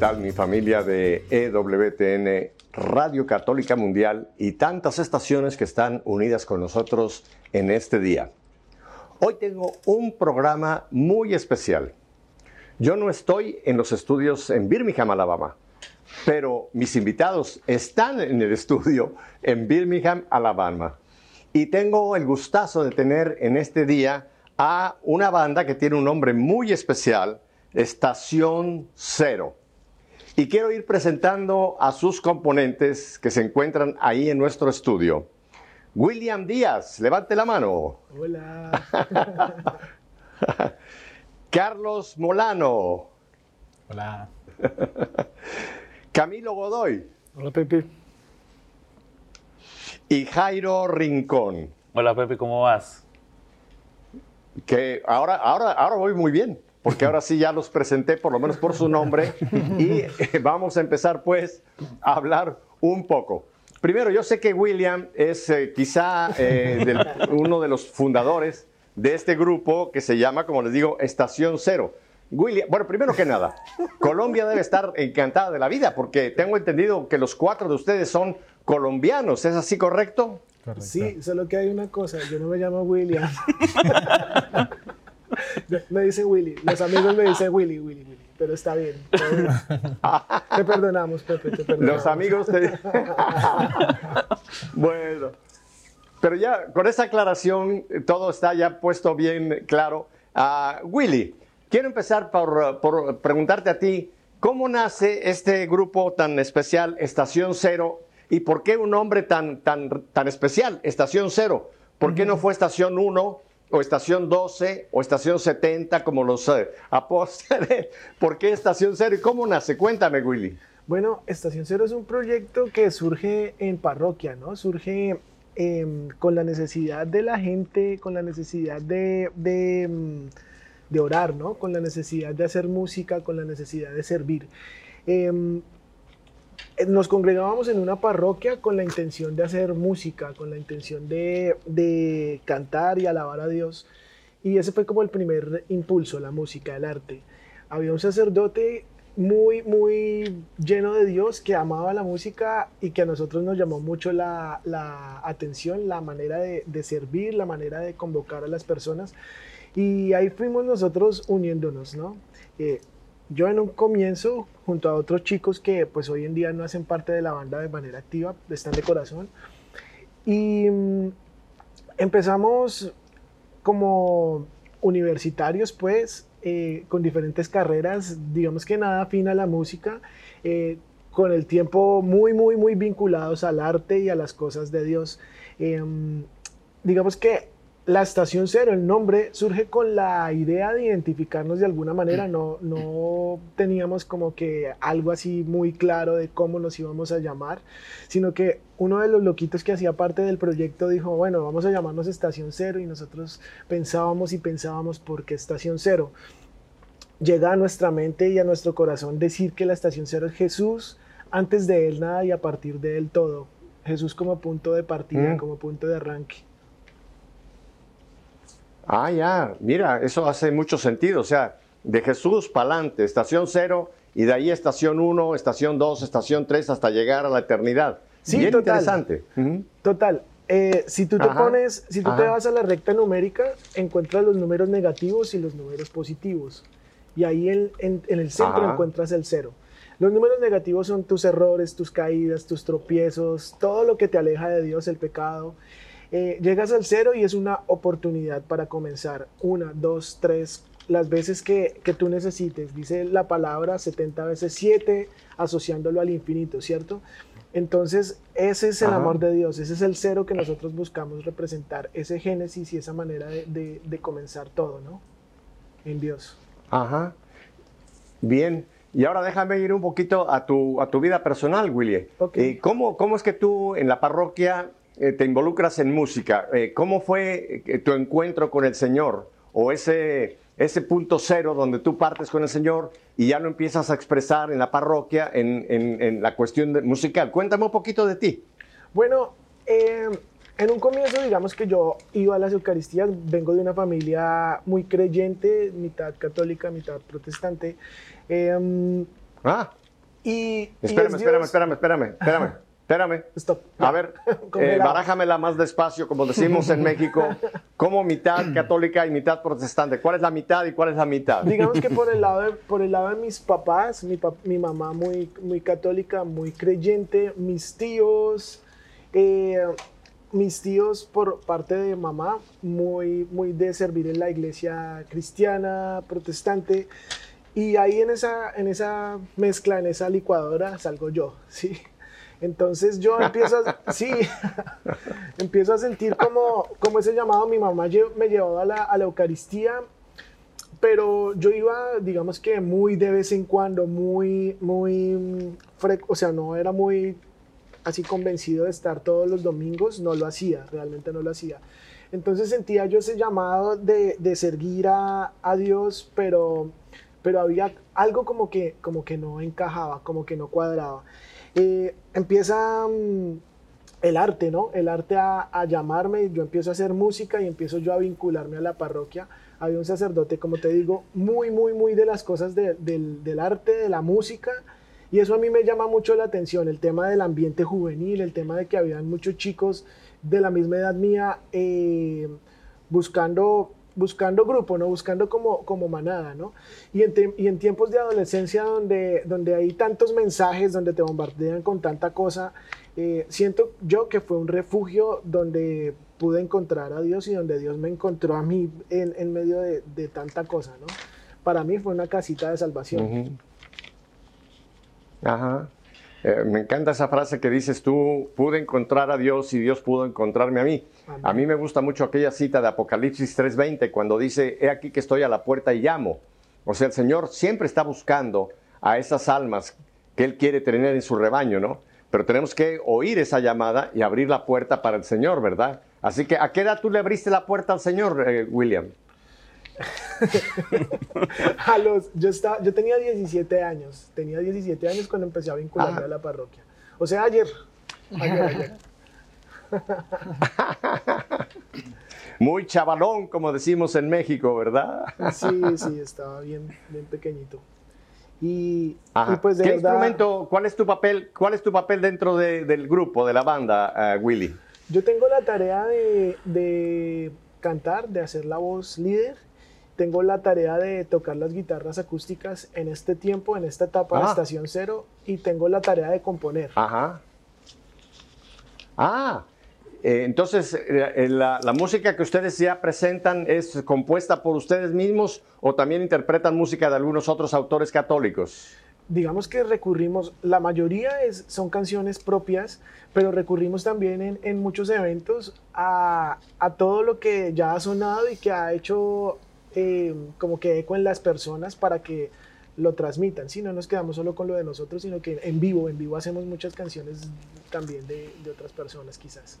¿Qué tal mi familia de EWTN, Radio Católica Mundial y tantas estaciones que están unidas con nosotros en este día? Hoy tengo un programa muy especial. Yo no estoy en los estudios en Birmingham, Alabama, pero mis invitados están en el estudio en Birmingham, Alabama. Y tengo el gustazo de tener en este día a una banda que tiene un nombre muy especial, Estación Cero. Y quiero ir presentando a sus componentes que se encuentran ahí en nuestro estudio. William Díaz, levante la mano. Hola. Carlos Molano. Hola. Camilo Godoy. Hola, Pepe. Y Jairo Rincón. Hola Pepe, ¿cómo vas? Que ahora, ahora, ahora voy muy bien, porque ahora sí ya los presenté, por lo menos por su nombre, y eh, vamos a empezar pues a hablar un poco. Primero, yo sé que William es eh, quizá eh, del- uno de los fundadores de este grupo que se llama, como les digo, Estación Cero. William, bueno, primero que nada, Colombia debe estar encantada de la vida porque tengo entendido que los cuatro de ustedes son colombianos, ¿es así correcto? Correcto. Sí, solo que hay una cosa, yo no me llamo William. me dicen Willy, los amigos me dicen Willy, Willy, Willy, pero está bien. Te perdonamos, Pepe, te perdonamos. Los amigos te... bueno, pero ya con esa aclaración todo está ya puesto bien claro. Ah, Willy, quiero empezar por, por preguntarte a ti, ¿cómo nace este grupo tan especial, Estación Cero, y por qué un nombre tan, tan, tan especial, Estación Cero? ¿Por qué no fue Estación 1 o Estación 12 o Estación 70 como los eh, apóstoles? ¿Por qué Estación Cero y cómo nace? Cuéntame, Willy. Bueno, Estación Cero es un proyecto que surge en parroquia, ¿no? Surge em, con la necesidad de la gente, con la necesidad de, em, de orar, ¿no? Con la necesidad de hacer música, con la necesidad de servir. Em, nos congregábamos en una parroquia con la intención de hacer música, con la intención de, de cantar y alabar a Dios. Y ese fue como el primer impulso, la música, el arte. Había un sacerdote muy, muy lleno de Dios que amaba la música y que a nosotros nos llamó mucho la, la atención, la manera de, de servir, la manera de convocar a las personas. Y ahí fuimos nosotros uniéndonos, ¿no? Eh, yo en un comienzo, junto a otros chicos que pues hoy en día no hacen parte de la banda de manera activa, están de corazón, y mm, empezamos como universitarios pues, eh, con diferentes carreras, digamos que nada afín a la música, eh, con el tiempo muy, muy, muy vinculados al arte y a las cosas de Dios. Em, digamos que la estación cero, el nombre, surge con la idea de identificarnos de alguna manera. No, no teníamos como que algo así muy claro de cómo nos íbamos a llamar, sino que uno de los loquitos que hacía parte del proyecto dijo, bueno, vamos a llamarnos estación cero y nosotros pensábamos y pensábamos por qué estación cero. Llega a nuestra mente y a nuestro corazón decir que la estación cero es Jesús, antes de él nada y a partir de él todo. Jesús como punto de partida, Mm. como punto de arranque. Ah, ya, mira, eso hace mucho sentido. O sea, de Jesús para adelante, estación cero, y de ahí estación 1, estación 2, estación 3, hasta llegar a la eternidad. Sí, Bien total. interesante. Total. eh, si tú te Ajá, pones, si tú te ajá. vas a la recta numérica, encuentras los números negativos y los números positivos. Y ahí en, en- en el centro Ajá. encuentras el cero. Los números negativos son tus errores, tus caídas, tus tropiezos, todo lo que te aleja de Dios, el pecado. Eh, llegas al cero y es una oportunidad para comenzar. Una, dos, tres, las veces que, que tú necesites. Dice la palabra 70 veces 7, asociándolo al infinito, ¿cierto? Entonces, ese es el Ajá. amor de Dios, ese es el cero que nosotros buscamos representar, ese génesis y esa manera de, de- de comenzar todo, ¿no? En Dios. Ajá. Bien. Y ahora déjame ir un poquito a tu, a tu vida personal, Willy. Ok. Eh, ¿cómo, ¿Cómo es que tú en la parroquia eh, te involucras en música? Eh, ¿Cómo fue eh, tu encuentro con el Señor? ¿O ese, ese punto cero donde tú partes con el Señor y ya lo empiezas a expresar en la parroquia en, en- en la cuestión de- musical? Cuéntame un poquito de ti. Bueno, eh, en un comienzo, digamos que yo iba a las Eucaristías, vengo de una familia muy creyente, mitad católica, mitad protestante. Eh, Ah, Y, espérame, espérame, espérame, espérame, espérame, espérame. Stop. A ver, eh, barájamela más despacio, como decimos en México. ¿Cómo mitad católica y mitad protestante? ¿Cuál es la mitad y cuál es la mitad? Digamos que por el lado de, por el lado de mis papás, mi, mi mamá muy, muy católica, muy creyente, mis tíos, eh, mis tíos por parte de mamá, muy, muy de servir en la iglesia cristiana, protestante. Y ahí en esa, en esa mezcla, en esa licuadora, salgo yo, ¿sí? Entonces yo empiezo a, sí, empiezo a sentir como, como ese llamado, mi mamá me llevaba a la, a la Eucaristía, pero yo iba, digamos que muy de vez en cuando, muy, muy, o sea, no era muy así convencido de estar todos los domingos, no lo hacía, realmente no lo hacía. Entonces sentía yo ese llamado de, de servir a, a Dios, pero pero había algo como que, como que no encajaba, como que no cuadraba. Eh, empieza mm, el arte, ¿no? El arte a, llamarme, yo empiezo a hacer música y empiezo yo a vincularme a la parroquia. Había un sacerdote, como te digo, muy, muy, muy de las cosas del, del, arte, de la música, y eso a mí me llama mucho la atención, el tema del ambiente juvenil, el tema de que habían muchos chicos de la misma edad mía eh, buscando buscando grupo, ¿no? Buscando como, como manada, ¿no? Y en, y en tiempos de adolescencia donde, donde hay tantos mensajes, donde te bombardean con tanta cosa, eh, siento yo que fue un refugio donde pude encontrar a Dios y donde Dios me encontró a mí en, en medio de, de, tanta cosa, ¿no? Para mí fue una casita de salvación. Ajá. Eh, me encanta esa frase que dices tú, pude encontrar a Dios y Dios pudo encontrarme a mí. A mí me gusta mucho aquella cita de Apocalipsis 3:20 cuando dice, he aquí que estoy a la puerta y llamo. O sea, el Señor siempre está buscando a esas almas que Él quiere tener en su rebaño, ¿no? Pero tenemos que oír esa llamada y abrir la puerta para el Señor, ¿verdad? Así que, ¿a qué edad tú le abriste la puerta al Señor, eh, William? a los, yo, estaba, yo tenía 17 años, tenía 17 años cuando empecé a vincularme ah. a la parroquia. O sea, ayer. ayer, ayer. Muy chavalón, como decimos en México, ¿verdad? sí, sí, estaba bien, bien pequeñito. Y, pues de ¿Qué instrumento, cuál es tu papel, cuál es tu papel dentro del grupo, de la banda, uh, Willy? Yo tengo la tarea de, de cantar, de hacer la voz líder tengo la tarea de tocar las guitarras acústicas en este tiempo, en esta etapa de Estación Cero, y tengo la tarea de componer. Ajá. Ah, eh, entonces eh, la, la, música que ustedes ya presentan es compuesta por ustedes mismos o también interpretan música de algunos otros autores católicos. Digamos que recurrimos, la mayoría es, son canciones propias, pero recurrimos también en, en muchos eventos a, a todo lo que ya ha sonado y que ha hecho eh, como que eco en las personas para que lo transmitan. Si no nos quedamos solo con lo de nosotros, sino que en vivo, en vivo hacemos muchas canciones también de, de otras personas quizás.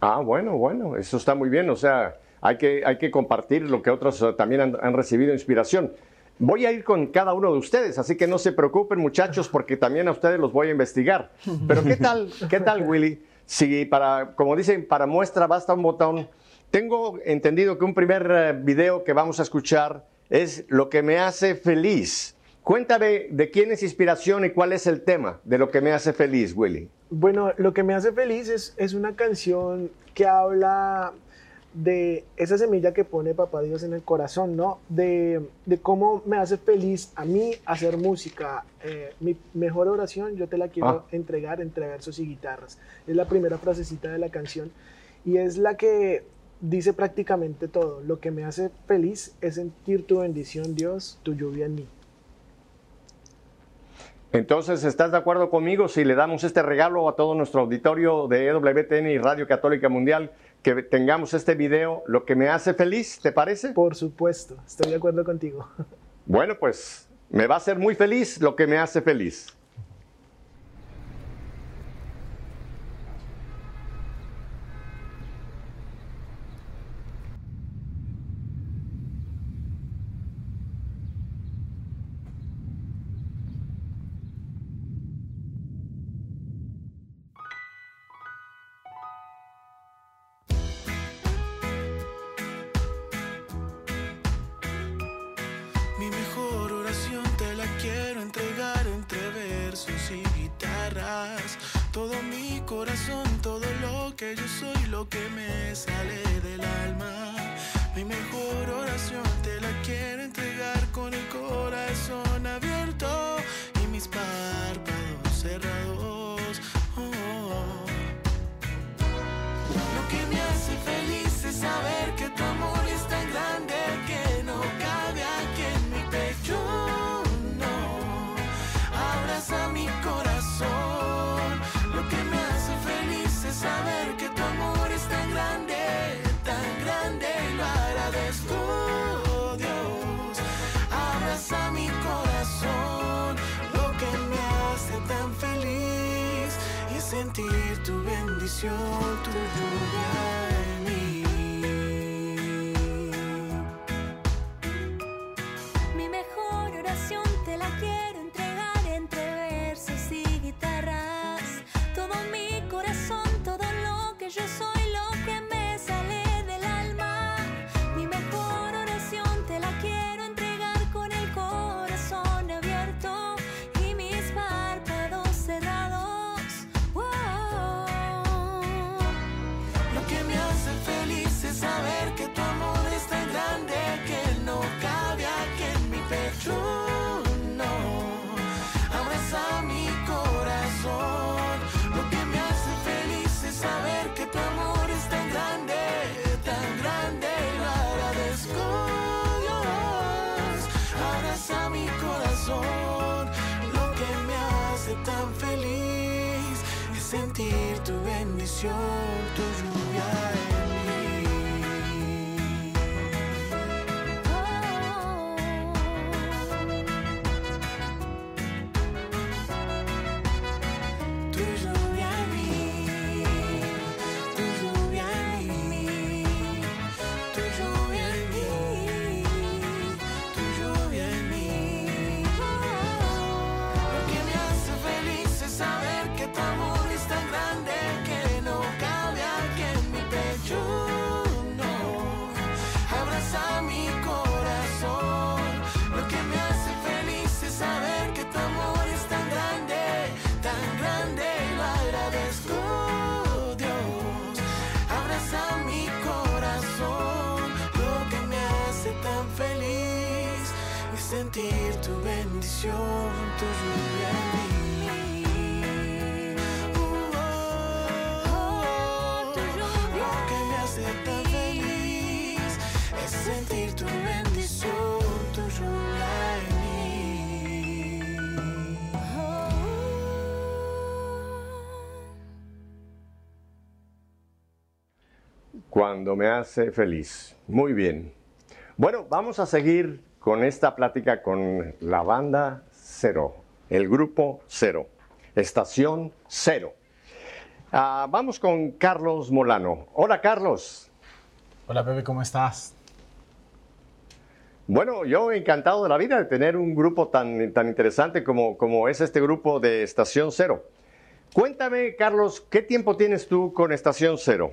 Ah, bueno, bueno, eso está muy bien. O sea, hay que, hay que compartir lo que otros eh, también han, han, recibido inspiración. Voy a ir con cada uno de ustedes, así que no se preocupen muchachos, porque también a ustedes los voy a investigar. Pero ¿qué tal, qué tal Willy? Si para, como dicen, para muestra basta un botón, tengo entendido que un primer eh, video que vamos a escuchar es Lo que me hace feliz. Cuéntame de quién es inspiración y cuál es el tema de Lo que me hace feliz, Willy. Bueno, Lo que me hace feliz es, es una canción que habla de esa semilla que pone Papá Dios en el corazón, ¿no? De, de cómo me hace feliz a mí hacer música. Eh, mi mejor oración yo te la quiero ah. entregar entre versos y guitarras. Es la primera frasecita de la canción y es la que dice prácticamente todo. Lo que me hace feliz es sentir tu bendición, Dios, tu lluvia en mí. Entonces, ¿estás de acuerdo conmigo si le damos este regalo a todo nuestro auditorio de EWTN y Radio Católica Mundial, que tengamos este video, lo que me hace feliz, ¿te parece? Por supuesto, estoy de acuerdo contigo. Bueno, pues me va a hacer muy feliz lo que me hace feliz. Bendición, tu sentir tu bendición, tu lluvia sentir tu bendición, tu lluvia en mí. Uh, oh, lluvia Lo que me hace tan feliz es sentir tu bendición, tu lluvia en mí. Cuando me hace feliz. Muy bien. Bueno, vamos a seguir con esta plática con la banda Cero, el grupo Cero, estación Cero. Ah, vamos con Carlos Molano. Hola Carlos. Hola Pepe, ¿cómo estás? Bueno, yo encantado de la vida de tener un grupo tan, tan interesante como, como es este grupo de Estación Cero. Cuéntame, Carlos, ¿qué tiempo tienes tú con Estación Cero?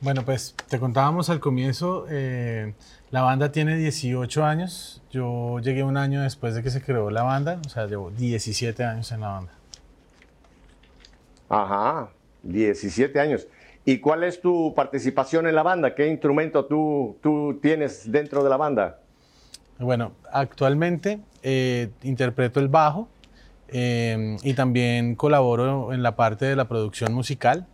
Bueno, pues te contábamos al comienzo, eh, la banda tiene 18 años, yo llegué un año después de que se creó la banda, o sea, llevo 17 años en la banda. Ajá, 17 años. ¿Y cuál es tu participación en la banda? ¿Qué instrumento tú, tú tienes dentro de la banda? Bueno, actualmente eh, interpreto el bajo eh, y también colaboro en la parte de la producción musical.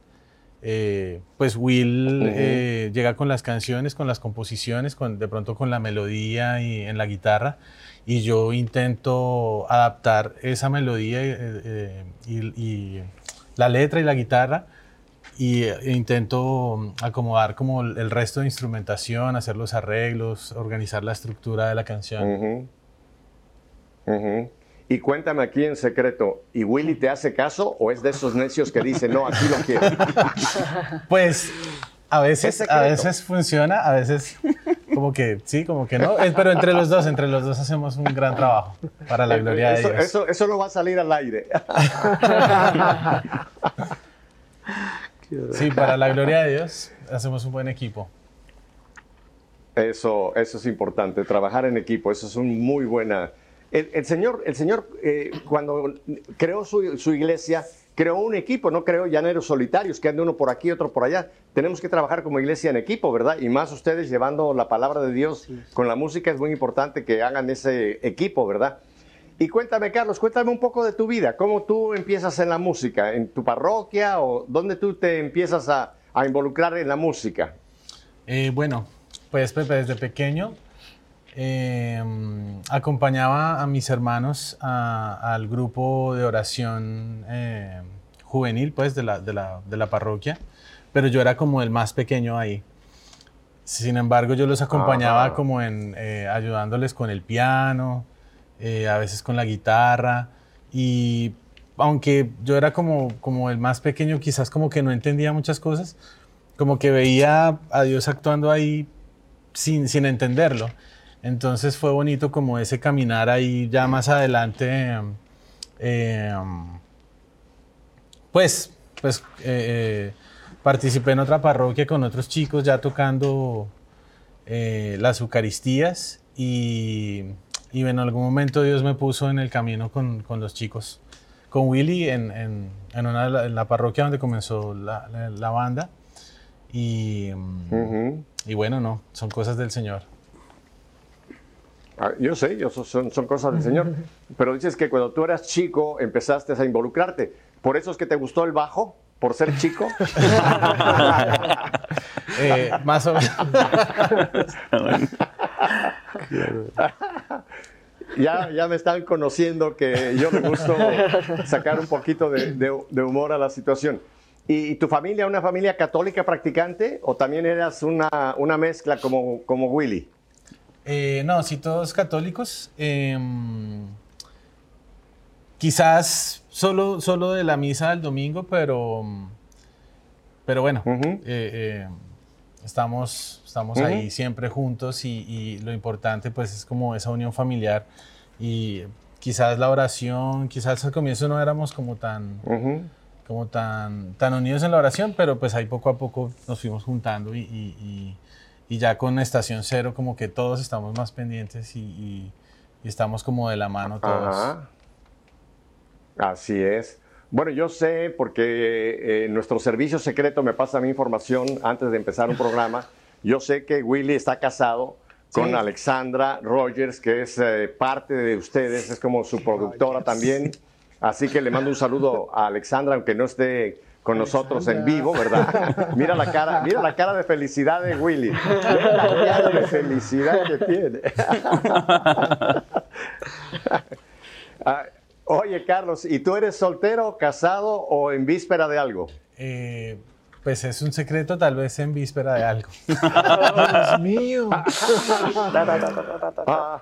Eh, pues Will eh, llega con las canciones, con las composiciones, con, de pronto con la melodía y en la guitarra, y yo intento adaptar esa melodía eh, y, y la letra y la guitarra y eh, intento acomodar como el resto de instrumentación, hacer los arreglos, organizar la estructura de la canción. Y cuéntame aquí en secreto, ¿y Willy te hace caso o es de esos necios que dicen, no, aquí lo quiero? Pues a veces, a veces funciona, a veces como que sí, como que no, Eh, pero entre los dos, entre los dos hacemos un gran trabajo para la gloria de eso, Dios. eso, eso no va a salir al aire. Sí, para la gloria de Dios hacemos un buen equipo. Eso, eso es importante, trabajar en equipo, eso es un muy buena... El, el Señor, el señor eh, cuando creó su, su iglesia, creó un equipo, no creó llaneros solitarios, que ande uno por aquí, otro por allá. Tenemos que trabajar como iglesia en equipo, ¿verdad? Y más ustedes llevando la palabra de Dios con la música, es muy importante que hagan ese equipo, ¿verdad? Y cuéntame, Carlos, cuéntame un poco de tu vida. ¿Cómo tú empiezas en la música? ¿En tu parroquia o dónde tú te empiezas a, a involucrar en la música? Eh, bueno, pues Pepe, desde pequeño eh, acompañaba a mis hermanos a- al grupo de oración eh, juvenil, pues, de la, de, la, de la parroquia, pero yo era como el más pequeño ahí. Sin embargo, yo los acompañaba Ajá. como en eh, ayudándoles con el piano, eh, a veces con la guitarra, y aunque yo era como, como el más pequeño, quizás como que no entendía muchas cosas, como que veía a Dios actuando ahí sin, sin entenderlo. Entonces fue bonito como ese caminar ahí ya más adelante. eh, pues, pues eh, eh, participé en otra parroquia con otros chicos ya tocando eh, las Eucaristías y, y en algún momento Dios me puso en el camino con, con los chicos, con Willy en, en, en una la, en la parroquia donde comenzó la, la- la banda. Y, y bueno, no, son cosas del Señor. Ah, Yo sé, yo so- son, son cosas del Señor. Pero dices que cuando tú eras chico empezaste a involucrarte. ¿Por eso es que te gustó el bajo? ¿Por ser chico? Eh, más o menos. ya, ya me están conociendo que yo me gusto sacar un poquito de, de- de humor a la situación. ¿Y, y tu familia, una familia católica practicante o también eras una, una mezcla como, como Willy? Eh, no, sí, todos católicos. Em, quizás solo, solo de la misa del domingo, pero, pero bueno, eh, eh, estamos, estamos ahí siempre juntos y, y lo importante pues es como esa unión familiar y quizás la oración, quizás al comienzo no éramos como tan, como tan, tan unidos en la oración, pero pues ahí poco a poco nos fuimos juntando y, y- y- ya con Estación Cero como que todos estamos más pendientes y, y- y estamos como de la mano todos. Ajá. Así es. Bueno, yo sé porque eh, nuestro servicio secreto me pasa mi información antes de empezar un programa. Yo sé que Willy está casado con Sí. Alexandra Rogers, que es eh, parte de ustedes, es como su productora también. Así que le mando un saludo a Alexandra, aunque no esté con nosotros en vivo, ¿verdad? Mira la cara, mira la cara de felicidad de Willy. Mira la cara de felicidad que tiene. Ah, oye, Carlos, ¿y tú eres soltero, casado o en víspera de algo? Eh, pues es un secreto tal vez en víspera de algo. Dios mío. Ah.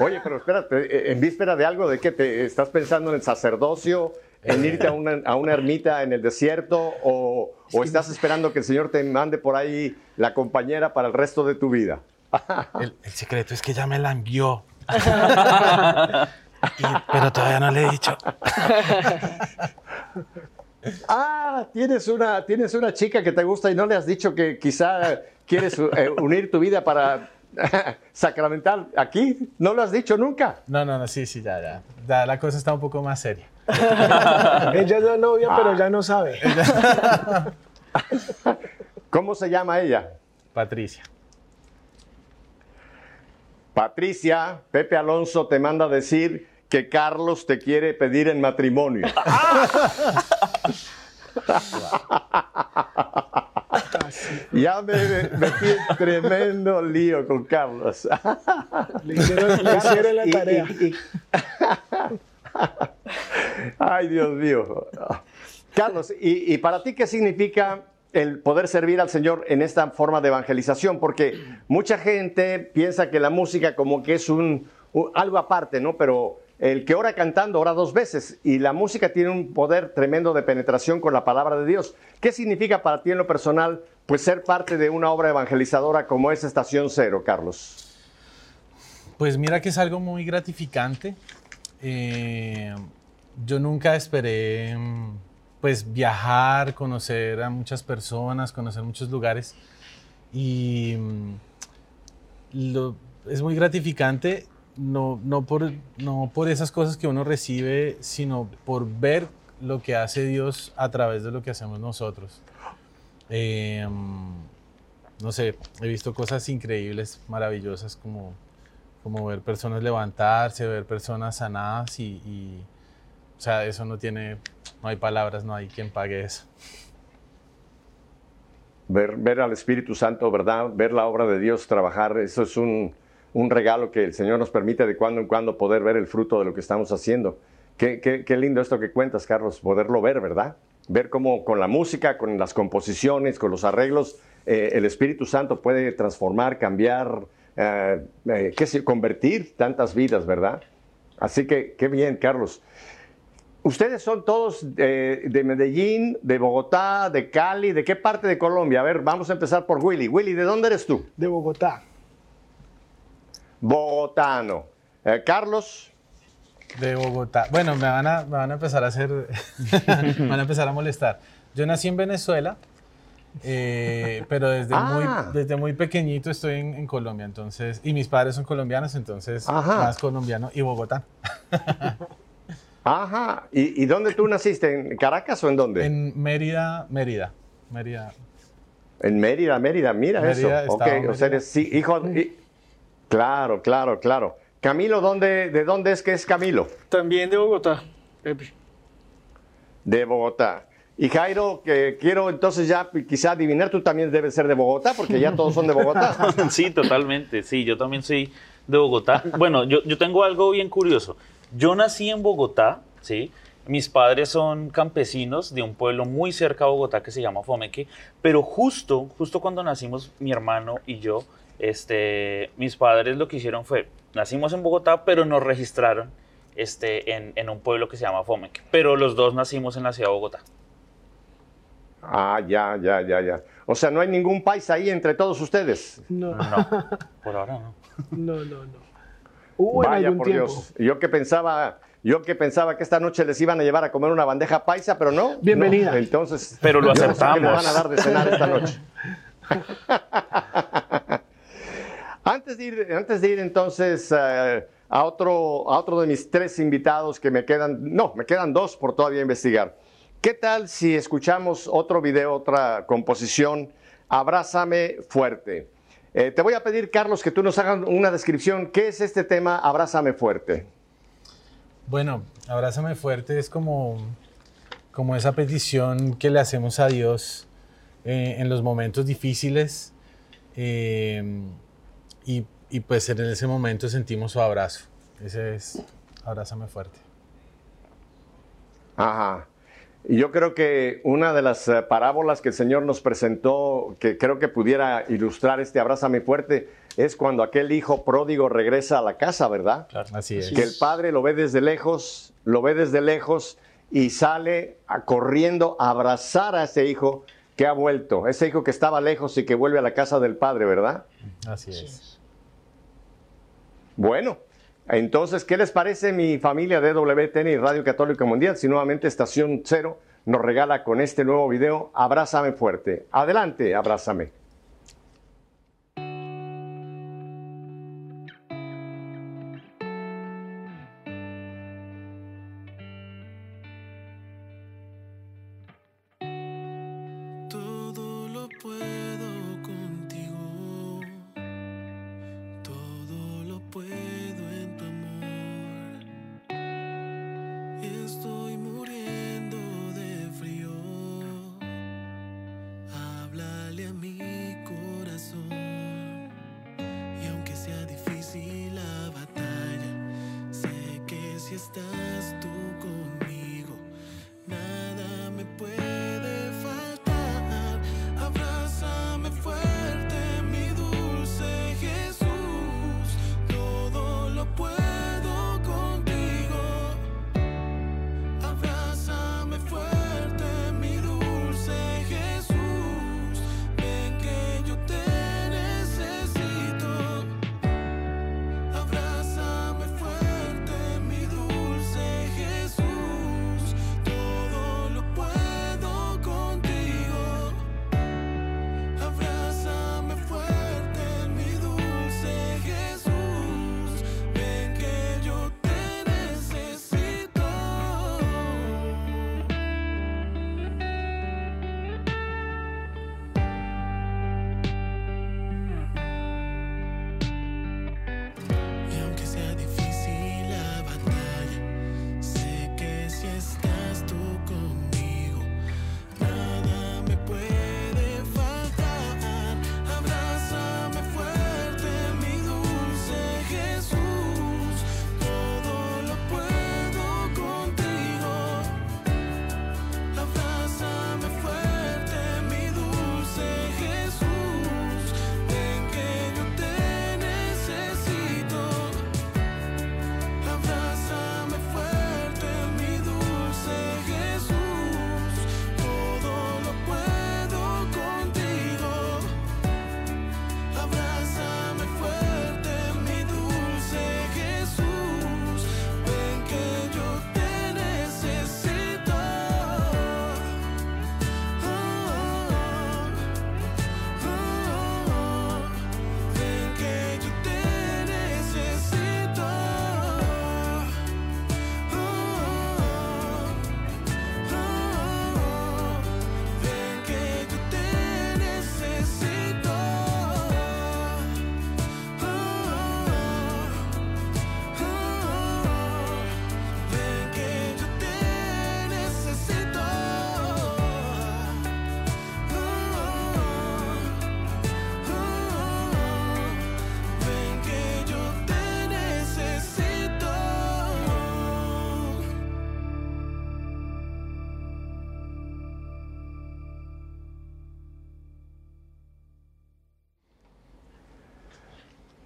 Oye, pero espérate, ¿en víspera de algo de qué te estás pensando en el sacerdocio, en irte a una, a una ermita en el desierto o, o estás esperando que el Señor te mande por ahí la compañera para el resto de tu vida? El, el secreto es que ya me la envió. Y- pero todavía no le he dicho. Ah, tienes una, tienes una chica que te gusta y no le has dicho que quizá quieres eh, unir tu vida para sacramental aquí. ¿No lo has dicho nunca? No, no, no, sí, sí, ya, ya. Ya la cosa está un poco más seria. Ella es la novia, pero ya no sabe. ¿Cómo se llama ella? Patricia. Patricia, Pepe Alonso te manda a decir que Carlos te quiere pedir en matrimonio. ya me metí en tremendo lío con Carlos. Le hicieron, le hicieron la Y- y- tarea. y- Ay, Dios mío. Carlos, ¿y, para ti qué significa el poder servir al Señor en esta forma de evangelización? Porque mucha gente piensa que la música como que es un- algo aparte, ¿no? Pero el que ora cantando ora dos veces y la música tiene un poder tremendo de penetración con la palabra de Dios. ¿Qué significa para ti en lo personal pues ser parte de una obra evangelizadora como es Estación Cero, Carlos? Pues mira que es algo muy gratificante. Eh, yo nunca esperé mm, pues viajar, conocer a muchas personas, conocer muchos lugares y mm, lo- es muy gratificante no, no, por, no por esas cosas que uno recibe, sino por ver lo que hace Dios a través de lo que hacemos nosotros. Eh, no sé, he visto cosas increíbles, maravillosas, como, como ver personas levantarse, ver personas sanadas y, o sea, eso no tiene, no hay palabras, no hay quien pague eso. Ver, ver al Espíritu Santo, ¿verdad? Ver la obra de Dios trabajar, eso es un, un regalo que el Señor nos permite de cuando en cuando poder ver el fruto de lo que estamos haciendo. Qué, qué, qué lindo esto que cuentas, Carlos, poderlo ver, ¿verdad? Ver cómo con la música, con las composiciones, con los arreglos, eh, el Espíritu Santo puede transformar, cambiar, eh, eh, qué sé, convertir tantas vidas, ¿verdad? Así que qué bien, Carlos. Ustedes son todos eh, de Medellín, de Bogotá, de Cali, ¿de qué parte de Colombia? A ver, vamos a empezar por Willy. Willy, ¿de dónde eres tú? De Bogotá. Bogotano. Eh, Carlos, De Bogotá. Bueno, me van a, me van a empezar a hacer, me van a empezar a molestar. Yo nací en Venezuela, eh, pero desde, Ah. muy, desde muy pequeñito estoy en, en Colombia, entonces, y mis padres son colombianos, entonces Ajá. más colombiano y Bogotá. ajá. ¿Y, y dónde tú naciste? ¿En Caracas o en dónde? En, En Mérida, Mérida, Mérida. Mérida, Mérida, mira Mérida, eso. Ok, estado o sea, Mérida. eres sí, hijo. y- claro, claro, claro. Camilo, ¿dónde, ¿de dónde es que es Camilo? También de Bogotá. De Bogotá. Y Jairo, que quiero entonces ya quizá adivinar, tú también debes ser de Bogotá, porque ya todos son de Bogotá. Sí, totalmente. Sí, yo también soy de Bogotá. Bueno, yo, yo tengo algo bien curioso. Yo nací en Bogotá, ¿sí? Mis padres son campesinos de un pueblo muy cerca a Bogotá que se llama Fomeque, pero justo, justo cuando nacimos mi hermano y yo, este, mis padres lo que hicieron fue, nacimos en Bogotá, pero nos registraron este, en, en un pueblo que se llama Fomeque, pero los dos nacimos en la ciudad de Bogotá. Ah, ya, ya, ya, ya. O sea, no hay ningún país ahí entre todos ustedes. No, No, por ahora no. no, no, no. Hubo Vaya por tiempo. Dios. Yo que pensaba, yo que pensaba que esta noche les iban a llevar a comer una bandeja paisa, pero no. Bienvenida. No. Entonces, Pero lo yo no sé aceptamos. van a dar de cenar esta noche. antes, de ir, antes de ir entonces eh, a, otro, a otro de mis tres invitados que me quedan, no, me quedan dos por todavía investigar. ¿Qué tal si escuchamos otro video, otra composición? Abrázame fuerte. Eh, te voy a pedir, Carlos, que tú nos hagas una descripción. ¿Qué es este tema Abrázame fuerte? Bueno, abrázame fuerte es como, como esa petición que le hacemos a Dios eh, en los momentos difíciles eh, y, y pues en ese momento sentimos su abrazo. Ese es abrázame fuerte. Ajá. Y yo creo que una de las eh, parábolas que el Señor nos presentó, que creo que pudiera ilustrar este abrázame fuerte, es cuando aquel hijo pródigo regresa a la casa, ¿verdad? Así es. Que el padre lo ve desde lejos, lo ve desde lejos y sale a- corriendo a abrazar a ese hijo que ha vuelto, ese hijo que estaba lejos y que vuelve a la casa del padre, ¿verdad? Así es. Bueno, entonces, ¿qué les parece mi familia de WTN y Radio Católica Mundial? Si nuevamente Estación Cero nos regala con este nuevo video, Abrázame fuerte. Adelante, abrázame.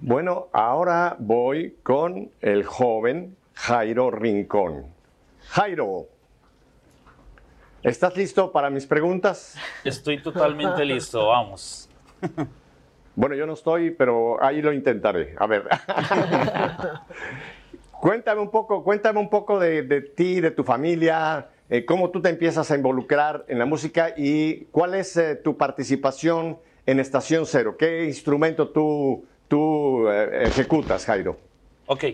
Bueno, ahora voy con el joven Jairo Rincón. Jairo, ¿estás listo para mis preguntas? Estoy totalmente listo, vamos. Bueno, yo no estoy, pero ahí lo intentaré. A ver. cuéntame un poco, cuéntame un poco de, de ti, de tu familia, eh, cómo tú te empiezas a involucrar en la música y cuál es eh, tu participación en Estación Cero. ¿Qué instrumento tú, tú eh, ejecutas, Jairo? Ok,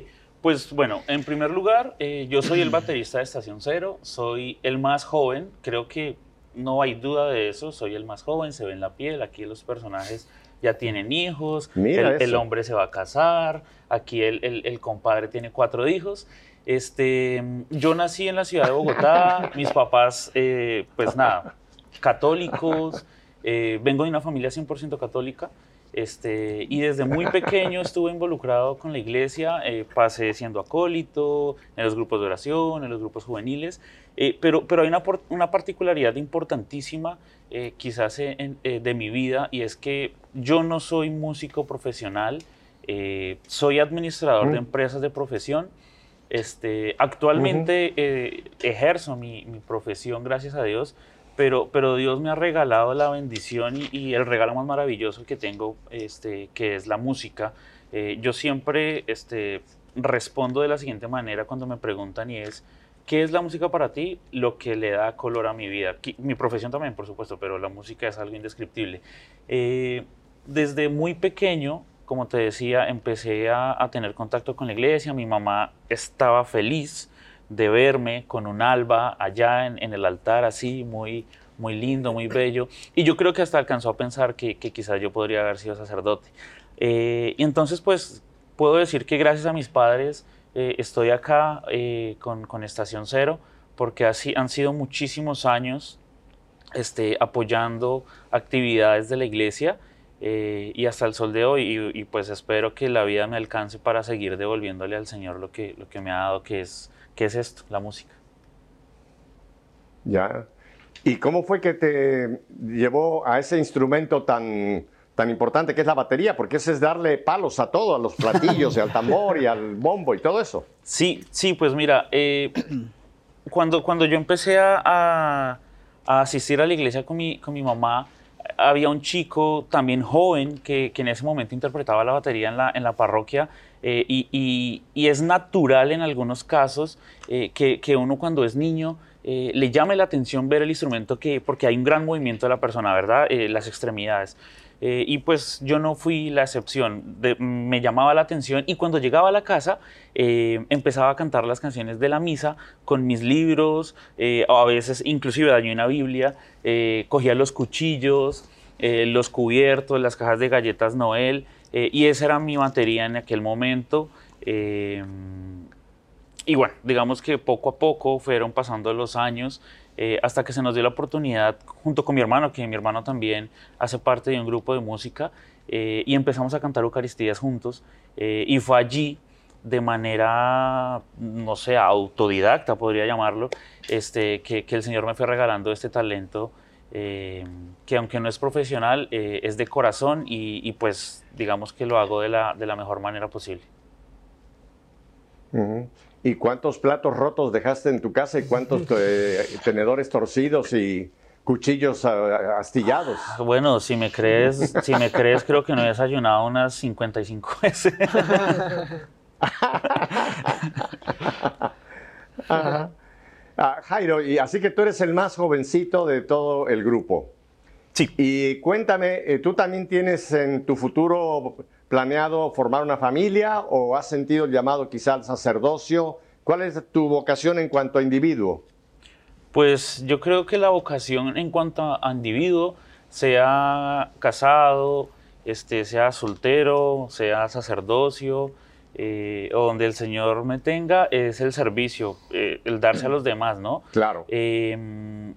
pues bueno, en primer lugar, eh, yo soy el baterista de Estación Cero, soy el más joven, creo que no hay duda de eso, soy el más joven, se ve en la piel, aquí los personajes ya tienen hijos, el, hombre se va a casar, aquí el, el- el compadre tiene cuatro hijos. Este, yo nací en la ciudad de Bogotá, mis papás, eh, pues nada, católicos, eh, vengo de una familia 100% católica. Este, y desde muy pequeño estuve involucrado con la iglesia, eh, pasé siendo acólito, en los grupos de oración, en los grupos juveniles, eh, pero, pero hay una, una particularidad importantísima eh, quizás en- eh, de mi vida y es que yo no soy músico profesional, eh, soy administrador de Mm. empresas de profesión. Este, actualmente eh, ejerzo mi, mi profesión, gracias a Dios, pero, pero Dios me ha regalado la bendición y, el regalo más maravilloso que tengo, este, que es la música. Eh, yo siempre este, respondo de la siguiente manera cuando me preguntan y es, ¿qué es la música para ti? Lo que le da color a mi vida. Mi profesión también, por supuesto, pero la música es algo indescriptible. Eh, desde muy pequeño, como te decía, empecé a tener contacto con la iglesia. Mi mamá estaba feliz de verme con un alba allá en, el altar, así, muy, muy lindo, muy bello. Y yo creo que hasta alcanzó a pensar que, que quizás yo podría haber sido sacerdote. Eh, y entonces, pues, puedo decir que gracias a mis padres eh, estoy acá eh, con, con Estación Cero, porque así han sido muchísimos años este, apoyando actividades de la iglesia y hasta el sol de hoy. Y, y, pues espero que la vida me alcance para seguir devolviéndole al Señor lo que, lo que me ha dado, que es, que es esto, la música. Ya. ¿Y cómo fue que te llevó a ese instrumento tan, tan importante que es la batería? Porque ese es darle palos a todo, a los platillos y al tambor y al bombo y todo eso. Sí, sí, pues mira, eh, cuando, cuando yo empecé a, a- a asistir a la iglesia con mi, con mi mamá, había un chico también joven que, que en ese momento interpretaba la batería en la, en la parroquia eh, y, es natural en algunos casos eh, que, uno cuando es niño eh, le llame la atención ver el instrumento que, porque hay un gran movimiento de la persona, ¿verdad? Las extremidades. Y pues yo no fui la excepción, me llamaba la atención y cuando llegaba a la casa empezaba a cantar las canciones de la misa con mis libros, o a veces inclusive dañé una Biblia, cogía los cuchillos, los cubiertos, las cajas de galletas Noel, eh, y esa era mi batería en aquel momento. eh, y bueno, digamos que poco a poco fueron pasando los años eh, hasta que se nos dio la oportunidad, junto con mi hermano, que mi hermano también hace parte de un grupo de música, eh, y empezamos a cantar Eucaristías juntos. y fue allí, de manera, no sé, autodidacta, podría llamarlo, este, que el Señor me fue regalando este talento. Eh, que aunque no es profesional, eh, es de corazón y, y pues digamos que lo hago de la, de la mejor manera posible. ¿Y cuántos platos rotos dejaste en tu casa y cuántos eh, tenedores torcidos y cuchillos ah, astillados? Bueno, si me crees, si me crees, creo que no he desayunado unas 55 veces. Ajá. Ah, Jairo, y así que tú eres el más jovencito de todo el grupo. Sí. Y cuéntame, eh, ¿tú también tienes en tu futuro planeado formar una familia o has sentido el llamado quizá al sacerdocio? ¿Cuál es tu vocación en cuanto a individuo? Pues yo creo que la vocación en cuanto a individuo, sea casado, este, sea soltero, sea sacerdocio, eh, o donde el Señor me tenga, es el servicio, eh, el darse a los demás, ¿no? Claro. Eh,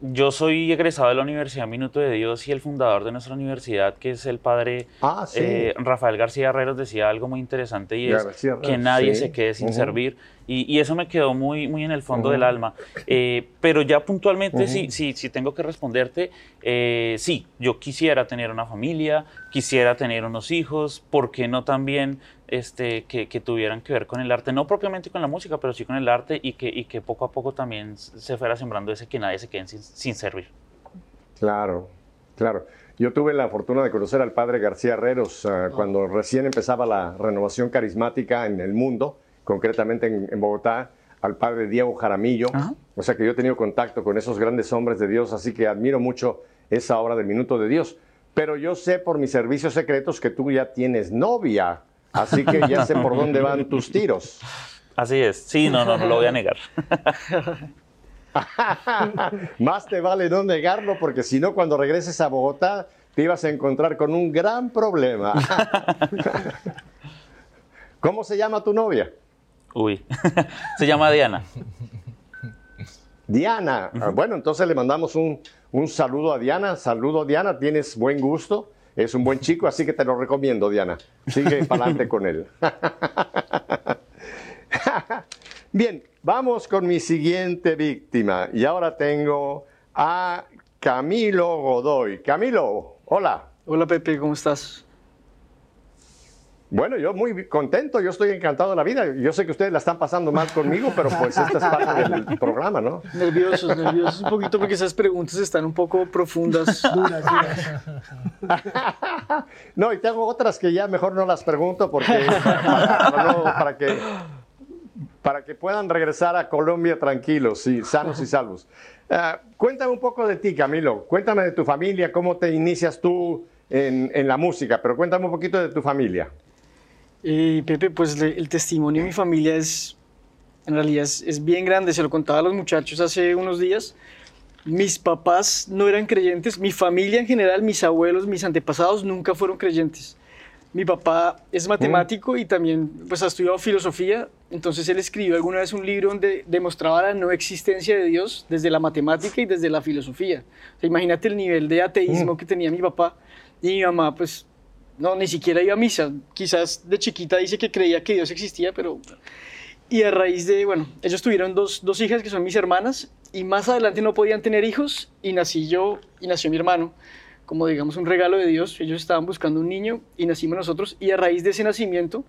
yo soy egresado de la Universidad Minuto de Dios y el fundador de nuestra universidad, que es el padre Ah, sí. eh, Rafael García Herreros, decía algo muy interesante y es García que nadie sí. se quede sin Ujú. servir. Y, y eso me quedó muy, muy en el fondo Ujú. del alma. Eh, pero ya puntualmente, Ujú. sí, sí, sí tengo que responderte, eh, sí, yo quisiera tener una familia, quisiera tener unos hijos, ¿por qué no también este, que, que tuvieran que ver con el arte? No propiamente con la música, pero sí con el arte y que, y que poco a poco también se fuera sembrando ese que nadie se quede sin, sin servir. Claro, claro. Yo tuve la fortuna de conocer al padre García Herreros ah, cuando recién empezaba la renovación carismática en el mundo, concretamente en, en Bogotá, al padre Diego Jaramillo. Ajá. O sea que yo he tenido contacto con esos grandes hombres de Dios, así que admiro mucho esa obra del Minuto de Dios. Pero yo sé por mis servicios secretos que tú ya tienes novia, así que ya sé por dónde van tus tiros. Así es, sí, no, no, no lo voy a negar. Más te vale no negarlo porque si no cuando regreses a Bogotá te ibas a encontrar con un gran problema. ¿Cómo se llama tu novia? Uy, se llama Diana. Diana. Bueno, entonces le mandamos un, un saludo a Diana. Saludo Diana, tienes buen gusto. Es un buen chico, así que te lo recomiendo, Diana. Sigue para adelante con él. Bien, vamos con mi siguiente víctima. Y ahora tengo a Camilo Godoy. Camilo, hola. Hola Pepe, ¿cómo estás? Bueno, yo muy contento, yo estoy encantado de la vida. Yo sé que ustedes la están pasando mal conmigo, pero pues esta es parte del programa, ¿no? Nerviosos, nerviosos un poquito porque esas preguntas están un poco profundas. Duras, duras. No, y tengo otras que ya mejor no las pregunto porque para, no- para que para que puedan regresar a Colombia tranquilos y sanos y salvos. Ah, cuéntame un poco de ti, Camilo. Cuéntame de tu familia, cómo te inicias tú en, en la música, pero cuéntame un poquito de tu familia. Eh, Pepe, pues le- el testimonio de mi familia es, en realidad es, es bien grande, se lo contaba a los muchachos hace unos días. Mis papás no eran creyentes, mi familia en general, mis abuelos, mis antepasados nunca fueron creyentes. Mi papá es matemático y también pues, ha estudiado filosofía, entonces él escribió alguna vez un libro donde demostraba la no existencia de Dios desde la matemática y desde la filosofía. O sea, imagínate el nivel de ateísmo que tenía mi papá y mi mamá pues no, ni siquiera iba a misa. Quizás de chiquita dice que creía que Dios existía, pero... Y a raíz de, bueno, ellos tuvieron dos, dos hijas que son mis hermanas y más adelante no podían tener hijos y nací yo y nació mi hermano, como digamos un regalo de Dios. Ellos estaban buscando un niño y nacimos nosotros y a raíz de ese nacimiento,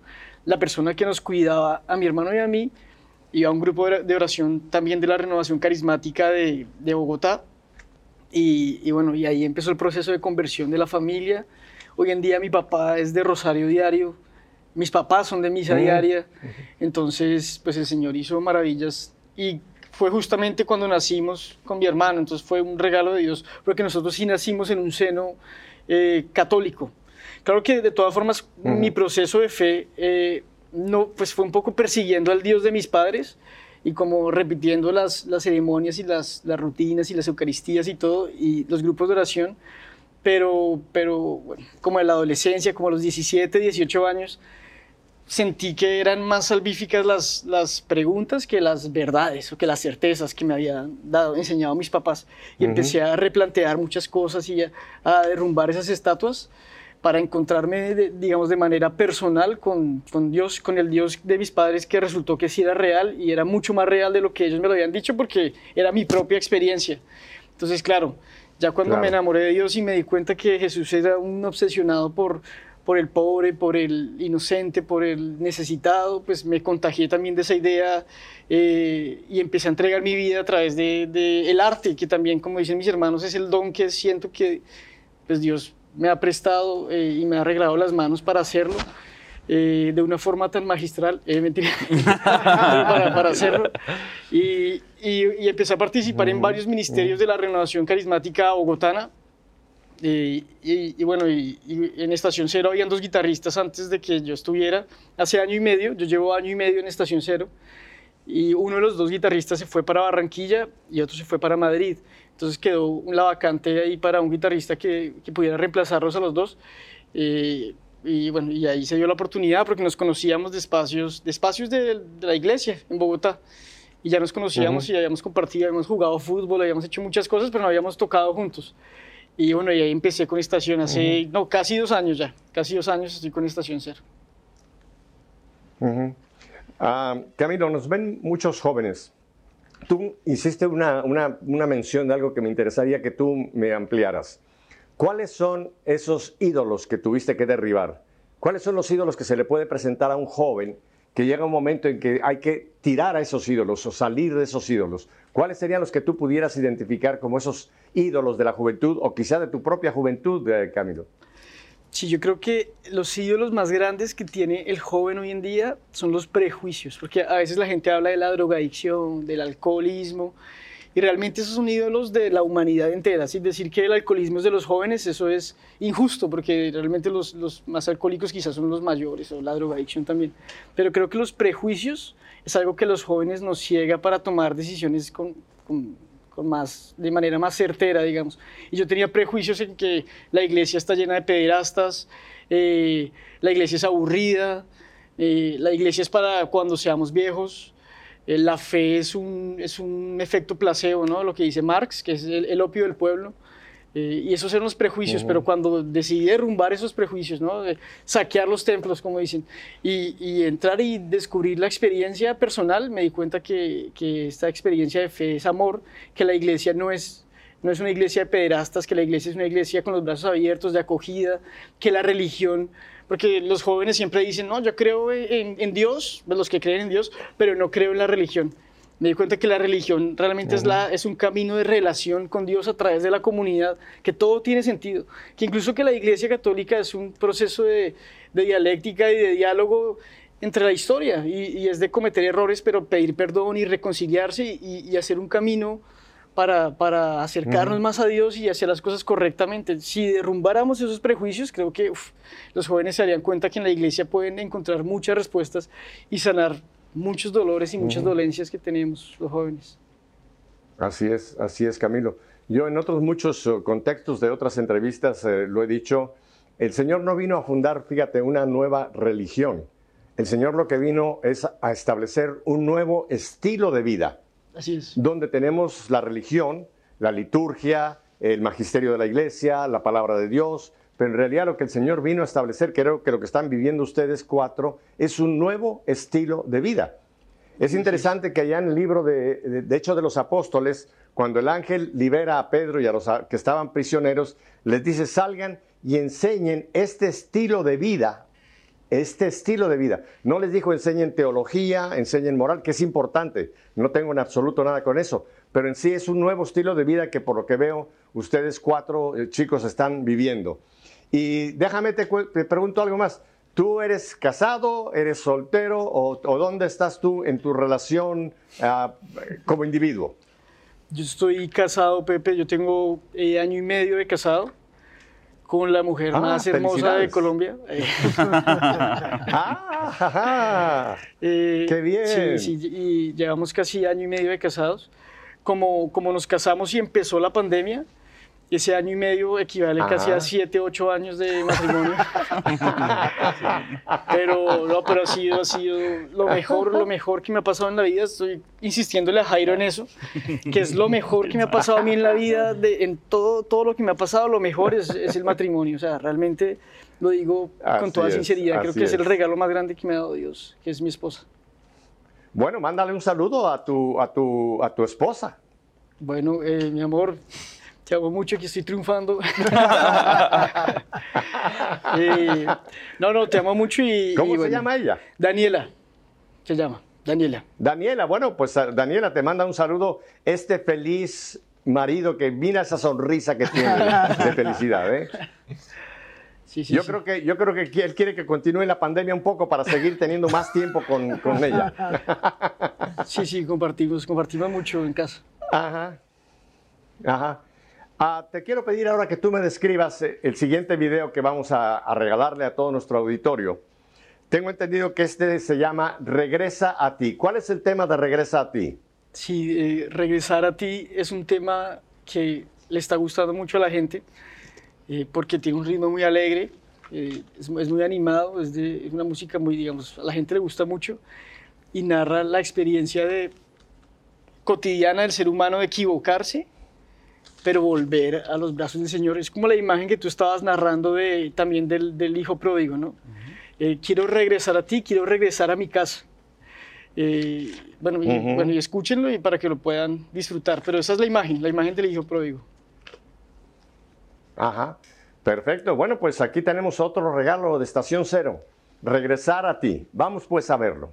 la persona que nos cuidaba a mi hermano y a mí iba a un grupo de oración también de la renovación carismática de, de Bogotá y, y bueno, y ahí empezó el proceso de conversión de la familia. Hoy en día mi papá es de Rosario Diario, mis papás son de misa Mm. diaria, entonces pues el Señor hizo maravillas y fue justamente cuando nacimos con mi hermano, entonces fue un regalo de Dios, porque nosotros sí nacimos en un seno eh, católico. Claro que de todas formas mi proceso de fe eh, no, pues fue un poco persiguiendo al Dios de mis padres y como repitiendo las, las ceremonias y las, las rutinas y las eucaristías y todo, y los grupos de oración, pero, pero bueno, como en la adolescencia, como a los 17, 18 años, sentí que eran más salvíficas las, las preguntas que las verdades o que las certezas que me habían dado, enseñado mis papás. Y empecé a replantear muchas cosas y a, a derrumbar esas estatuas para encontrarme, de- digamos, de manera personal con, con Dios, con el Dios de mis padres, que resultó que sí era real y era mucho más real de lo que ellos me lo habían dicho porque era mi propia experiencia. Entonces, claro, ya cuando Claro. me enamoré de Dios y me di cuenta que Jesús era un obsesionado por, por el pobre, por el inocente, por el necesitado, pues me contagié también de esa idea eh, y empecé a entregar mi vida a través del de, el arte, que también, como dicen mis hermanos, es el don que siento que pues Dios me ha prestado eh, y me ha arreglado las manos para hacerlo. Eh, de una forma tan magistral, eh, mentira, para, para hacerlo. Y, y, y empecé a participar en varios ministerios de la renovación carismática bogotana. Eh, y, y bueno, en Estación Cero habían dos guitarristas antes de que yo estuviera, hace año y medio, yo llevo año y medio en Estación Cero, y uno de los dos guitarristas se fue para Barranquilla y otro se fue para Madrid. Entonces quedó una vacante ahí para un guitarrista que, que pudiera reemplazarlos a los dos. Eh, y bueno, y ahí se dio la oportunidad porque nos conocíamos de espacios de, espacios de, de la iglesia en Bogotá. Y ya nos conocíamos y habíamos compartido, habíamos jugado fútbol, habíamos hecho muchas cosas, pero no habíamos tocado juntos. Y bueno, y ahí empecé con Estación hace, no, casi dos años ya, casi dos años estoy con Estación Cero. Ujú. Ah, Camilo, nos ven muchos jóvenes. Tú hiciste una, una- una mención de algo que me interesaría que tú me ampliaras. ¿Cuáles son esos ídolos que tuviste que derribar? ¿Cuáles son los ídolos que se le puede presentar a un joven que llega un momento en que hay que tirar a esos ídolos o salir de esos ídolos? ¿Cuáles serían los que tú pudieras identificar como esos ídolos de la juventud o quizá de tu propia juventud, eh, Camilo? Sí, yo creo que los ídolos más grandes que tiene el joven hoy en día son los prejuicios, porque a veces la gente habla de la drogadicción, del alcoholismo, y realmente esos son ídolos de la humanidad entera. Sin decir que el alcoholismo es de los jóvenes, eso es injusto, porque realmente los, los más alcohólicos quizás son los mayores, o la drogadicción también. Pero creo que los prejuicios es algo que los jóvenes nos ciega para tomar decisiones con, con- más, de manera más certera, digamos. Y yo tenía prejuicios en que la iglesia está llena de pederastas, eh, la iglesia es aburrida, eh, la iglesia es para cuando seamos viejos, la fe es un, es un efecto placebo, ¿no? Lo que dice Marx, que es el, el opio del pueblo. Eh, y esos eran los prejuicios, pero cuando decidí derrumbar esos prejuicios, ¿no? De saquear los templos, como dicen, y, y entrar y descubrir la experiencia personal, me di cuenta que, que esta experiencia de fe es amor, que la iglesia no es, no es una iglesia de pederastas, que la iglesia es una iglesia con los brazos abiertos, de acogida, que la religión, porque los jóvenes siempre dicen, no, yo creo en, en Dios, los que creen en Dios, pero no creo en la religión. Me di cuenta que la religión realmente es, la, es un camino de relación con Dios a través de la comunidad, que todo tiene sentido, que incluso que la Iglesia Católica es un proceso de, de dialéctica y de diálogo entre la historia, y, y es de cometer errores, pero pedir perdón y reconciliarse y, y hacer un camino para, para acercarnos más a Dios y hacer las cosas correctamente. Si derrumbáramos esos prejuicios, creo que uf, los jóvenes se darían cuenta que en la iglesia pueden encontrar muchas respuestas y sanar muchos dolores y muchas dolencias que tenemos los jóvenes. Así es, así es, Camilo. Yo en otros muchos eh, contextos de otras entrevistas eh, lo he dicho, el Señor no vino a fundar, fíjate, una nueva religión. El Señor lo que vino es a establecer un nuevo estilo de vida, Así es. donde tenemos la religión, la liturgia, el magisterio de la iglesia, la palabra de Dios, pero en realidad lo que el Señor vino a establecer, creo que lo que están viviendo ustedes cuatro, es un nuevo estilo de vida. Es interesante que allá en el libro de, de, de Hechos de los Apóstoles, cuando el ángel libera a Pedro y a los que estaban prisioneros, les dice, salgan y enseñen este estilo de vida, este estilo de vida. No les dijo enseñen teología, enseñen moral, que es importante, no tengo en absoluto nada con eso, pero en sí es un nuevo estilo de vida que por lo que veo ustedes cuatro eh, chicos están viviendo. Y déjame te, te pregunto algo más. ¿Tú eres casado, eres soltero o, o dónde estás tú en tu relación ah, como individuo? Yo estoy casado, Pepe, yo tengo eh, año y medio de casado con la mujer Ah, más hermosa de. Colombia. Eh, ¡Ah! eh, ¡Qué bien! Sí, sí, y llevamos casi año y medio de casados. Como, como nos casamos y empezó la pandemia, ese año y medio equivale casi Ajá. a 7, 8 años de matrimonio. pero, no, pero ha sido, ha sido lo mejor, lo mejor que me ha pasado en la vida. Estoy insistiéndole a Jairo en eso, que es lo mejor que me ha pasado a mí en la vida, de, en todo, todo lo que me ha pasado, lo mejor es, es el matrimonio. O sea, realmente lo digo con Así toda es, sinceridad. Creo que es el es. regalo más grande que me ha dado Dios, que es mi esposa. Bueno, mándale un saludo a tu, a tu, a tu esposa. Bueno, eh, mi amor, te amo mucho, que estoy triunfando. No, no, te amo mucho y... ¿Cómo y se bueno, llama ella? Daniela, se llama, Daniela. Daniela, bueno, pues ah, Daniela te manda un saludo. Este feliz marido que mira esa sonrisa que tiene de felicidad, ¿eh? Sí, sí, Yo sí. creo que yo creo que él quiere que continúe la pandemia un poco para seguir teniendo más tiempo con, con ella. Sí, sí, compartimos, compartimos mucho en casa. Ajá. Ajá. Ah, te quiero pedir ahora que tú me describas eh, el siguiente video que vamos a, regalarle a todo nuestro auditorio. Tengo entendido que este se llama Regresa a ti. ¿Cuál es el tema de Regresa a ti? Sí, eh, regresar a ti es un tema que le está gustando mucho a la gente eh, porque tiene un ritmo muy alegre, es, muy animado, es una música muy, digamos, a la gente le gusta mucho y narra la experiencia de cotidiana del ser humano de equivocarse, pero volver a los brazos del Señor. Es como la imagen que tú estabas narrando de, también del, del hijo pródigo, ¿no? Eh, quiero regresar a ti, quiero regresar a mi casa. Eh, bueno, y, bueno, y escúchenlo y para que lo puedan disfrutar, pero esa es la imagen, la imagen del hijo pródigo. Ajá. Perfecto. Bueno, pues aquí tenemos otro regalo de Estación Cero. Regresar a ti. Vamos pues a verlo.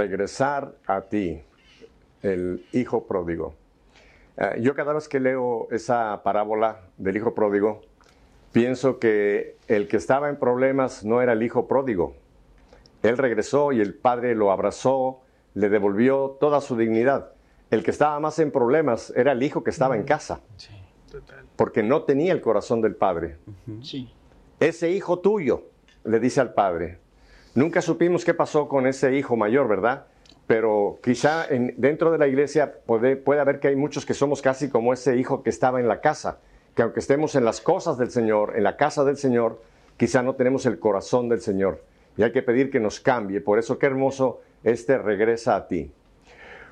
Regresar a ti, el hijo pródigo. Eh, yo cada vez que leo esa parábola del hijo pródigo, pienso que el que estaba en problemas no era el hijo pródigo. Él regresó y el padre lo abrazó, le devolvió toda su dignidad. El que estaba más en problemas era el hijo que estaba en casa, Total. porque no tenía el corazón del padre. Sí. Ese hijo tuyo, le dice al padre. Nunca supimos qué pasó con ese hijo mayor, ¿verdad? Pero quizá en- dentro de la iglesia puede, puede haber que hay muchos que somos casi como ese hijo que estaba en la casa, que aunque estemos en las cosas del Señor, en la casa del Señor, quizá no tenemos el corazón del Señor. Y hay que pedir que nos cambie. Por eso qué hermoso este regresa a ti.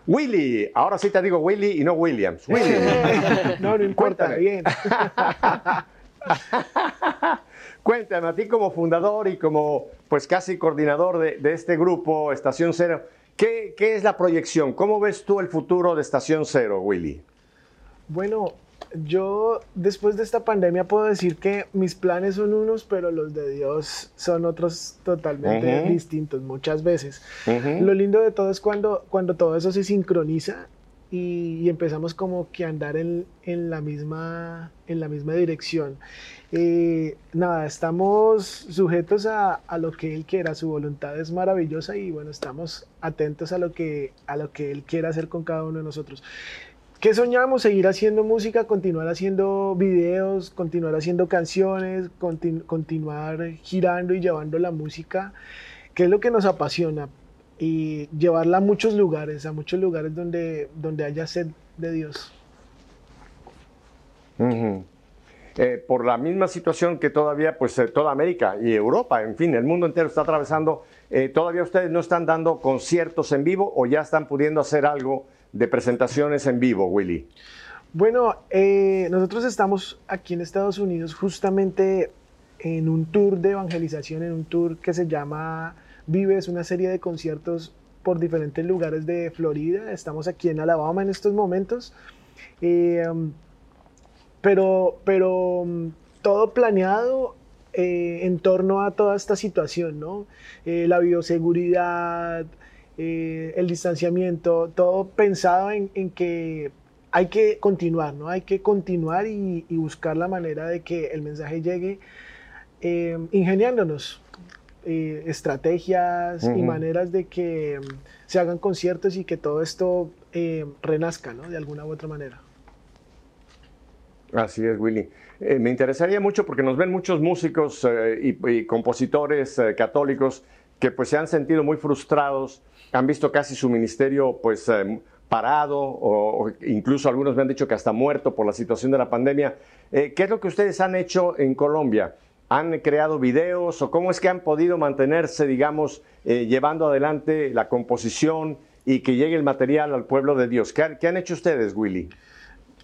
Willy, ahora sí te digo Willy y no Williams. Willy. no, no importa, Cuéntame. bien. Cuéntame, a ti como fundador y como pues casi coordinador de, de este grupo Estación Cero, ¿qué, qué es la proyección? ¿Cómo ves tú el futuro de Estación Cero, Willy? Bueno, yo después de esta pandemia puedo decir que mis planes son unos, pero los de Dios son otros totalmente distintos muchas veces. Lo lindo de todo es cuando, cuando todo eso se sincroniza y, empezamos como que a andar en, en la, misma, en la misma dirección. Eh, nada, estamos sujetos a, a lo que Él quiera, su voluntad es maravillosa y bueno, estamos atentos a lo que, a lo que Él quiera hacer con cada uno de nosotros. ¿Qué soñamos? Seguir haciendo música, continuar haciendo videos, continuar haciendo canciones, continu- continuar girando y llevando la música, que es lo que nos apasiona, y llevarla a muchos lugares, a muchos lugares donde, donde haya sed de Dios. Eh, por la misma situación que todavía, pues eh, toda América y Europa, en fin, el mundo entero está atravesando, eh, todavía ustedes no están dando conciertos en vivo o ya están pudiendo hacer algo de presentaciones en vivo, Willy. Bueno, nosotros estamos aquí en Estados Unidos justamente en un tour de evangelización, en un tour que se llama Vive, es una serie de conciertos por diferentes lugares de Florida. Estamos aquí en Alabama en estos momentos. Eh, pero, pero um, todo planeado eh, en torno a toda esta situación, ¿no? Eh, la bioseguridad, el distanciamiento, todo pensado en, que hay que continuar, ¿no? Hay que continuar y, y buscar la manera de que el mensaje llegue ingeniándonos eh, estrategias y Ujú. maneras de que mm, se hagan conciertos y que todo esto eh, renazca, ¿no? De alguna u otra manera. Así es, Willy. Eh, me interesaría mucho porque nos ven muchos músicos eh, y, y compositores eh, católicos que pues se han sentido muy frustrados, han visto casi su ministerio pues eh, parado o, o incluso algunos me han dicho que hasta muerto por la situación de la pandemia. Eh, ¿Qué es lo que ustedes han hecho en Colombia? ¿Han creado videos o cómo es que han podido mantenerse, digamos, eh, llevando adelante la composición y que llegue el material al pueblo de Dios? ¿Qué han- qué han hecho ustedes, Willy?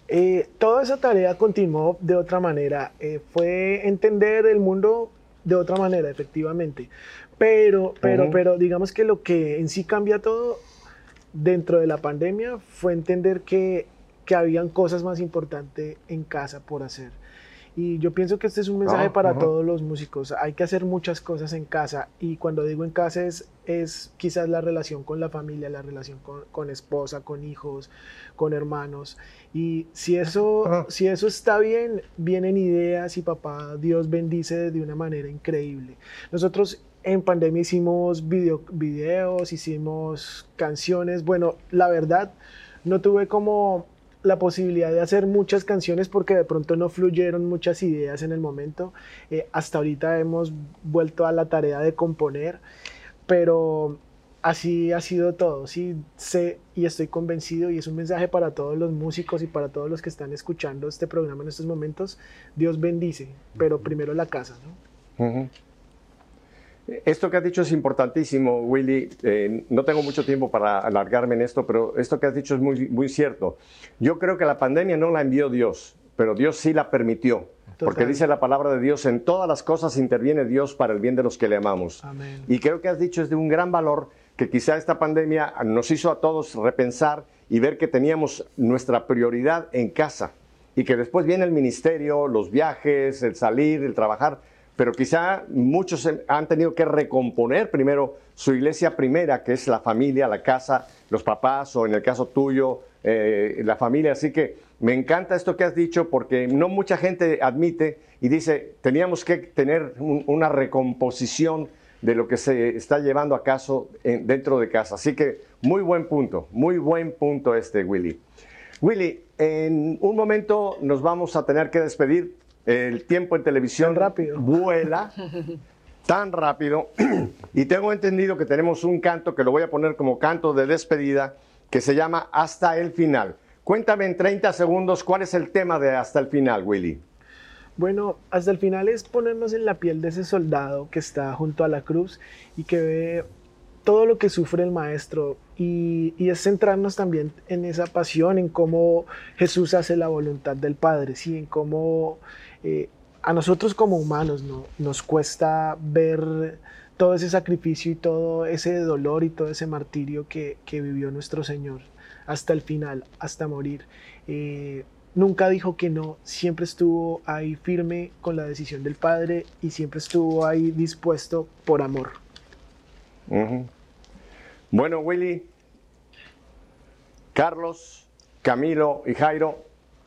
Eh, toda esa tarea continuó de otra manera. Eh, fue entender el mundo de otra manera, efectivamente. Pero, pero, Ujú. pero digamos que lo que en sí cambia todo dentro de la pandemia fue entender que, que habían cosas más importantes en casa por hacer. Y yo pienso que este es un mensaje Ah, para ajá. todos los músicos. Hay que hacer muchas cosas en casa. Y cuando digo en casa es, es quizás la relación con la familia, la relación con, con esposa, con hijos, con hermanos. Y si eso, Ah. si eso está bien, vienen ideas y papá Dios bendice de una manera increíble. Nosotros en pandemia hicimos video, videos, hicimos canciones. Bueno, la verdad, no tuve como la posibilidad de hacer muchas canciones porque de pronto no fluyeron muchas ideas en el momento. Eh, hasta ahorita hemos vuelto a la tarea de componer, pero así ha sido todo. Sí, sé y estoy convencido y es un mensaje para todos los músicos y para todos los que están escuchando este programa en estos momentos. Dios bendice, pero primero la casa, ¿no? Esto que has dicho es importantísimo, Willy. Eh, no tengo mucho tiempo para alargarme en esto, pero esto que has dicho es muy, muy cierto. Yo creo que la pandemia no la envió Dios, pero Dios sí la permitió. Porque dice la palabra de Dios, en todas las cosas interviene Dios para el bien de los que le amamos. Amén. Y creo que has dicho es de un gran valor que quizá esta pandemia nos hizo a todos repensar y ver que teníamos nuestra prioridad en casa y que después viene el ministerio, los viajes, el salir, el trabajar, pero quizá muchos han tenido que recomponer primero su iglesia primera, que es la familia, la casa, los papás o en el caso tuyo, eh, la familia. Así que me encanta esto que has dicho porque no mucha gente admite y dice, teníamos que tener un- una recomposición de lo que se está llevando a caso en- dentro de casa. Así que muy buen punto, muy buen punto este, Willy. Willy, en un momento nos vamos a tener que despedir. El tiempo en televisión Tan rápido. vuela tan rápido y tengo entendido que tenemos un canto que lo voy a poner como canto de despedida que se llama Hasta el final. Cuéntame en 30 segundos cuál es el tema de Hasta el final, Willy. Bueno, hasta el final es ponernos en la piel de ese soldado que está junto a la cruz y que ve todo lo que sufre el maestro y, y es centrarnos también en esa pasión, en cómo Jesús hace la voluntad del Padre, ¿sí? en cómo eh, a nosotros como humanos ¿no? nos cuesta ver todo ese sacrificio y todo ese dolor y todo ese martirio que, que vivió nuestro Señor hasta el final, hasta morir. Eh, nunca dijo que no, siempre estuvo ahí firme con la decisión del Padre y siempre estuvo ahí dispuesto por amor. Bueno, Willy, Carlos, Camilo y Jairo,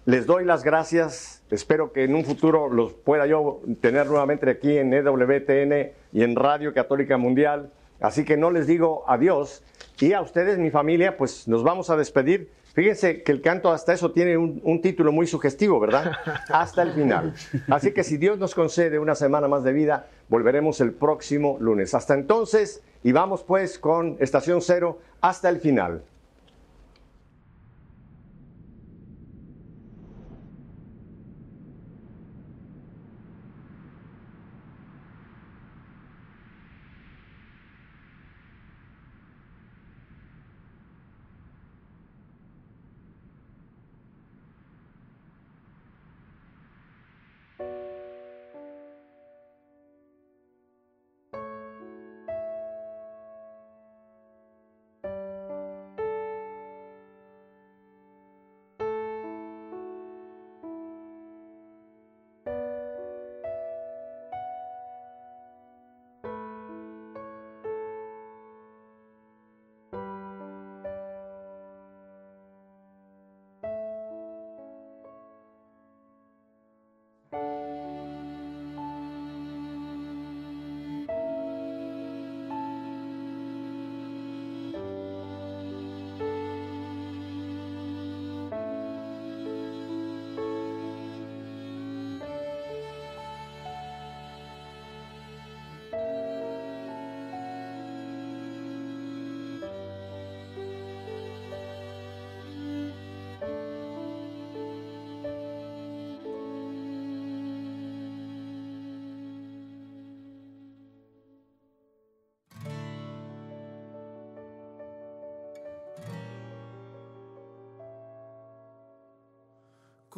les doy las gracias. Espero que en un futuro los pueda yo tener nuevamente aquí en EWTN y en Radio Católica Mundial. Así que no les digo adiós. Y a ustedes, mi familia, pues nos vamos a despedir. Fíjense que el canto hasta eso tiene un, un título muy sugestivo, ¿verdad? Hasta el final. Así que si Dios nos concede una semana más de vida, volveremos el próximo lunes. Hasta entonces, y vamos pues con Estación Cero hasta el final.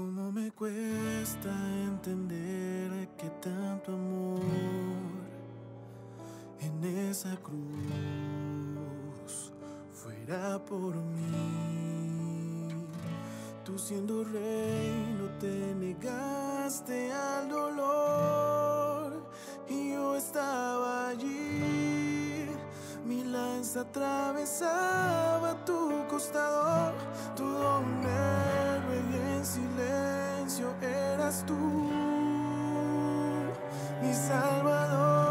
Cómo me cuesta entender que tanto amor en esa cruz fuera por mí. Tú siendo rey no te negaste al dolor y yo estaba allí. Mi lanza atravesaba tu costado, héroe y en silencio eras tú, mi salvador.